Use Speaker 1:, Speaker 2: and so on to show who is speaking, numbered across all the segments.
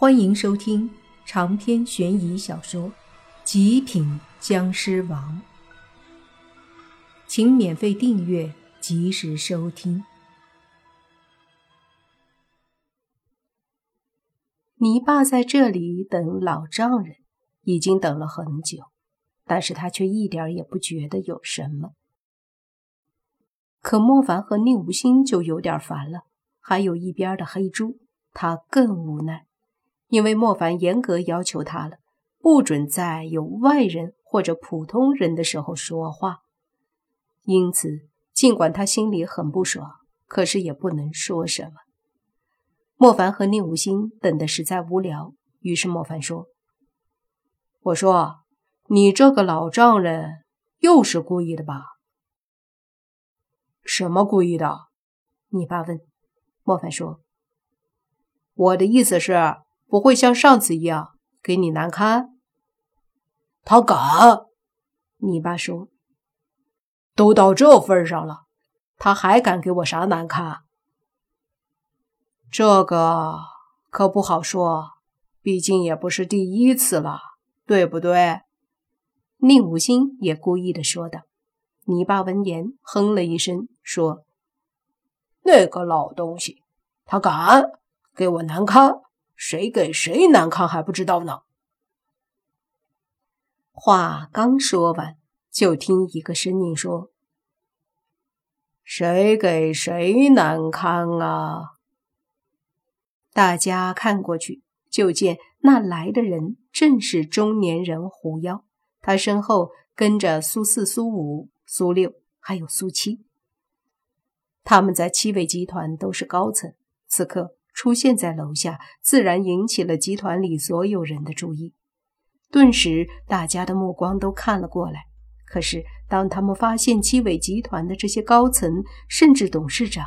Speaker 1: 欢迎收听长篇悬疑小说《极品僵尸王》，请免费订阅，及时收听。你爸在这里等老丈人，已经等了很久，但是他却一点也不觉得有什么。可莫凡和宁无心就有点烦了，还有一边的黑猪，他更无奈。因为莫凡严格要求他了，不准在有外人或者普通人的时候说话。因此，尽管他心里很不爽，可是也不能说什么。莫凡和宁无心等的实在无聊，于是莫凡说：“我说，你这个老丈人又是故意的吧？”“
Speaker 2: 什么故意的？”
Speaker 1: 你爸问。莫凡说：“
Speaker 2: 我的意思是。”不会像上次一样给你难堪。他敢？
Speaker 1: 你爸说：“
Speaker 2: 都到这份上了，他还敢给我啥难堪？”这个可不好说，毕竟也不是第一次了，对不对？
Speaker 1: 宁武心也故意的说道。你爸闻言哼了一声，说：“
Speaker 2: 那个老东西，他敢给我难堪？”谁给谁难堪还不知道呢？
Speaker 1: 话刚说完，就听一个声音说：“
Speaker 2: 谁给谁难堪啊？”
Speaker 1: 大家看过去，就见那来的人正是中年人狐妖，他身后跟着苏四、苏五、苏六，还有苏七。他们在七位集团都是高层，此刻。出现在楼下，自然引起了集团里所有人的注意。顿时，大家的目光都看了过来。可是，当他们发现七尾集团的这些高层，甚至董事长，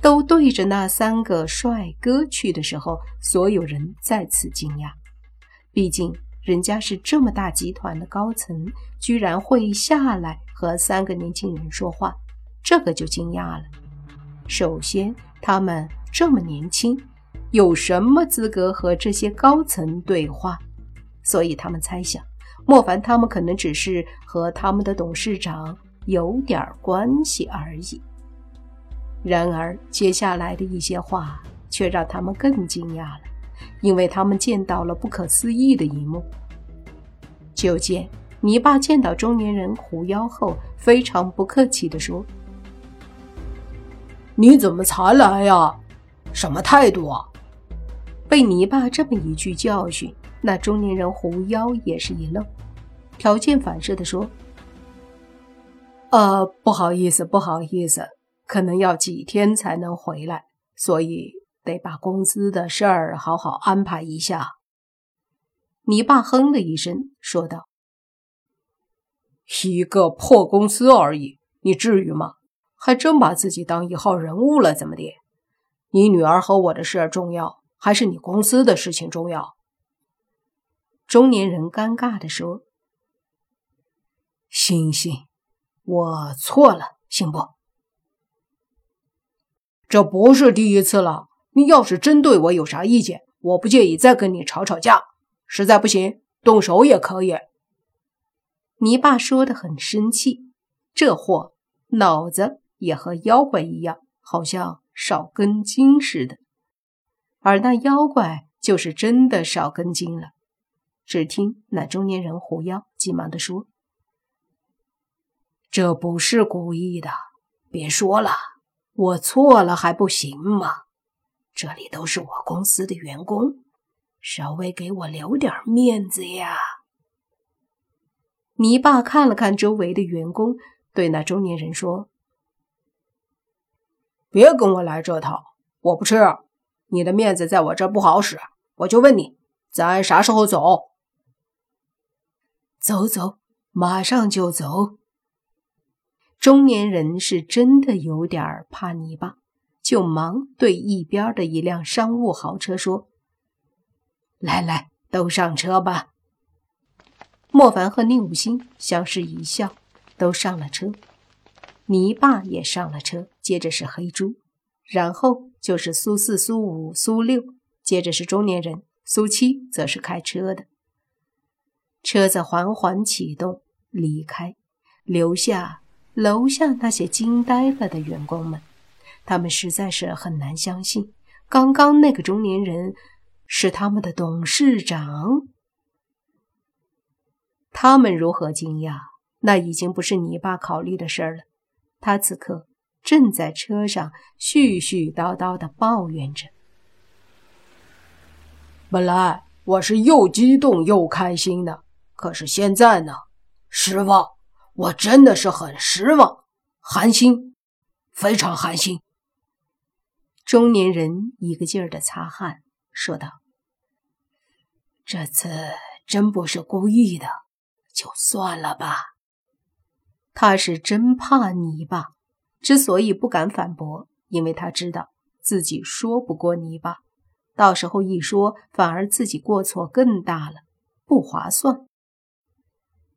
Speaker 1: 都对着那三个帅哥去的时候，所有人再次惊讶。毕竟，人家是这么大集团的高层，居然会下来和三个年轻人说话，这个就惊讶了。首先，他们。这么年轻，有什么资格和这些高层对话？所以他们猜想，莫凡他们可能只是和他们的董事长有点关系而已。然而，接下来的一些话却让他们更惊讶了，因为他们见到了不可思议的一幕。就见泥巴见到中年人狐妖后，非常不客气地说：“
Speaker 2: 你怎么才来呀？”什么态度？啊？
Speaker 1: 被泥巴这么一句教训，那中年人狐妖也是一愣，条件反射的说：“
Speaker 2: 呃，不好意思，不好意思，可能要几天才能回来，所以得把公司的事儿好好安排一下。”
Speaker 1: 泥巴哼了一声，说道：“
Speaker 2: 一个破公司而已，你至于吗？还真把自己当一号人物了，怎么的？”你女儿和我的事重要，还是你公司的事情重要？
Speaker 1: 中年人尴尬地说：“
Speaker 2: 星星，我错了，行不？这不是第一次了。你要是真对我有啥意见，我不介意再跟你吵吵架。实在不行，动手也可以。”
Speaker 1: 你爸说的很生气，这货脑子也和妖怪一样，好像。少根筋似的，而那妖怪就是真的少根筋了。只听那中年人狐妖急忙地说：“
Speaker 2: 这不是故意的，别说了，我错了还不行吗？这里都是我公司的员工，稍微给我留点面子呀。”
Speaker 1: 泥爸看了看周围的员工，对那中年人说。
Speaker 2: 别跟我来这套，我不吃。你的面子在我这不好使。我就问你，咱啥时候走？
Speaker 1: 走走，马上就走。中年人是真的有点怕泥巴，就忙对一边的一辆商务豪车说：“来来，都上车吧。”莫凡和宁武星相视一笑，都上了车。泥巴也上了车，接着是黑猪，然后就是苏四、苏五、苏六，接着是中年人，苏七则是开车的。车子缓缓启动，离开，留下楼下那些惊呆了的员工们。他们实在是很难相信，刚刚那个中年人是他们的董事长。他们如何惊讶，那已经不是你爸考虑的事儿了。他此刻正在车上絮絮叨叨的抱怨着。
Speaker 2: 本来我是又激动又开心的。可是现在呢，失望，我真的是很失望，寒心，非常寒心。
Speaker 1: 中年人一个劲儿的擦汗，说道：“
Speaker 2: 这次真不是故意的，就算了吧。”
Speaker 1: 他是真怕你吧，之所以不敢反驳，因为他知道自己说不过泥巴，到时候一说，反而自己过错更大了，不划算。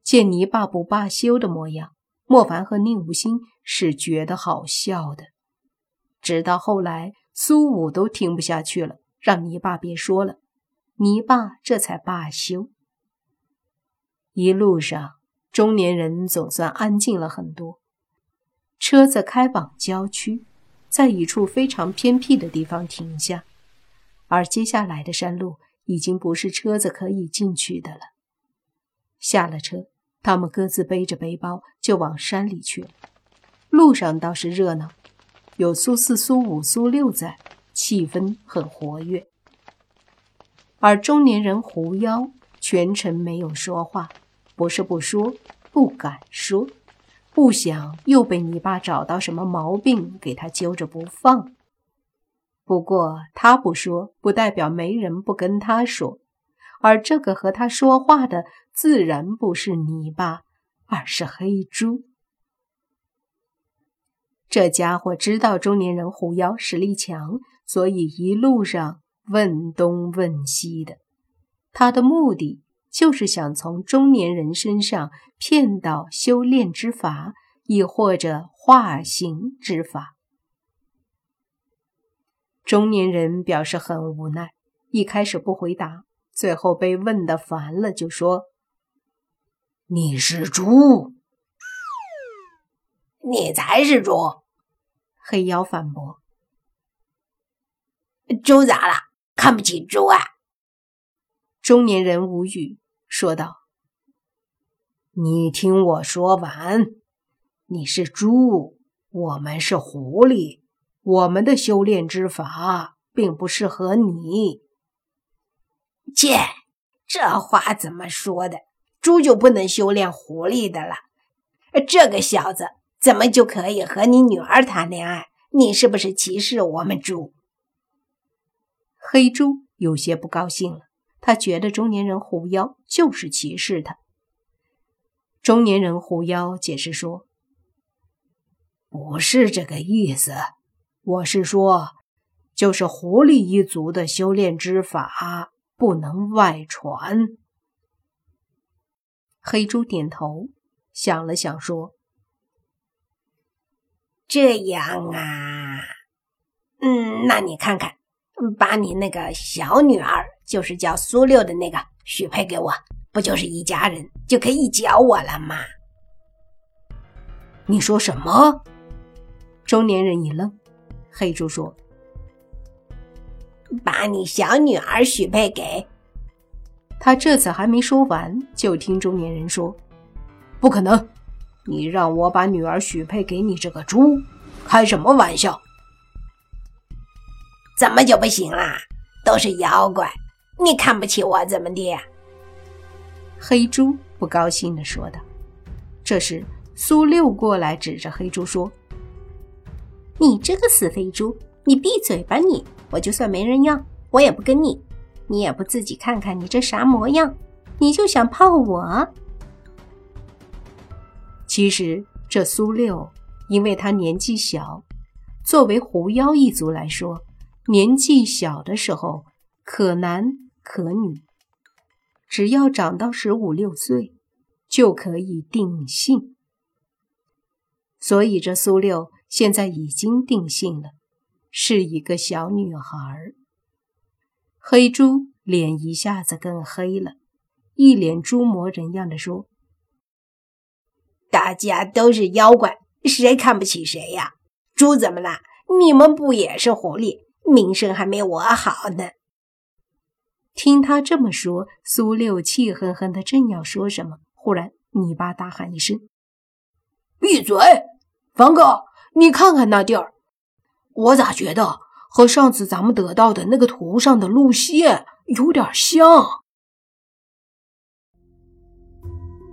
Speaker 1: 见泥巴不罢休的模样，莫凡和宁无心是觉得好笑的。直到后来，苏武都听不下去了，让泥巴别说了，泥巴这才罢休。一路上，中年人总算安静了很多。车子开往郊区，在一处非常偏僻的地方停下，而接下来的山路已经不是车子可以进去的了。下了车。他们各自背着背包就往山里去了。路上倒是热闹，有苏四、苏五、苏六在，气氛很活跃。而中年人狐妖全程没有说话，不是不说，不敢说，不想又被你爸找到什么毛病给他揪着不放。不过他不说，不代表没人不跟他说。而这个和他说话的，自然不是你爸，而是黑猪。这家伙知道中年人狐妖实力强，所以一路上问东问西的。他的目的就是想从中年人身上骗到修炼之法，亦或者化形之法。中年人表示很无奈，一开始不回答。最后被问的烦了，就说：“
Speaker 2: 你是猪，
Speaker 3: 你才是猪。”
Speaker 1: 黑妖反驳：“
Speaker 3: 猪咋了？看不起猪啊？”
Speaker 1: 中年人无语，说道：“
Speaker 2: 你听我说完，你是猪，我们是狐狸，我们的修炼之法并不适合你。”
Speaker 3: 切，这话怎么说的？猪就不能修炼狐狸的了？这个小子怎么就可以和你女儿谈恋爱？你是不是歧视我们猪？
Speaker 1: 黑猪有些不高兴了，他觉得中年人狐妖就是歧视他。中年人狐妖解释说：“
Speaker 2: 不是这个意思，我是说，就是狐狸一族的修炼之法。”不能外传。
Speaker 1: 黑猪点头，想了想说：“
Speaker 3: 这样啊，嗯，那你看看，把你那个小女儿，就是叫苏六的那个，许配给我，不就是一家人，就可以教我了吗？”
Speaker 2: 你说什么？
Speaker 1: 中年人一愣。黑猪说。
Speaker 3: 把你小女儿许配给
Speaker 1: 他，这次还没说完，就听中年人说：“
Speaker 2: 不可能！你让我把女儿许配给你这个猪，开什么玩笑？
Speaker 3: 怎么就不行啦？都是妖怪，你看不起我怎么的？”
Speaker 1: 黑猪不高兴的说道。这时，苏六过来指着黑猪说：“
Speaker 4: 你这个死肥猪，你闭嘴吧你！”我就算没人要，我也不跟你。你也不自己看看你这啥模样，你就想泡我？
Speaker 1: 其实这苏六，因为他年纪小，作为狐妖一族来说，年纪小的时候可难可女，只要长到十五六岁就可以定性。所以这苏六现在已经定性了。是一个小女孩。黑猪脸一下子更黑了，一脸猪魔人样的说：“
Speaker 3: 大家都是妖怪，谁看不起谁呀？猪怎么了？你们不也是狐狸？名声还没我好呢。”
Speaker 1: 听他这么说，苏六气哼哼的正要说什么，忽然泥巴大喊一声：“
Speaker 2: 闭嘴！方哥，你看看那地儿，我咋觉得和上次咱们得到的那个图上的路线有点像？”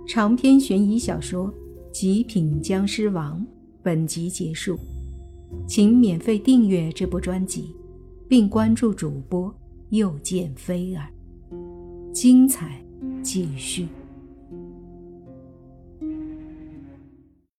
Speaker 1: 长篇悬疑小说《极品僵尸王》本集结束，请免费订阅这部专辑，并关注主播。又见飞儿，精彩继续。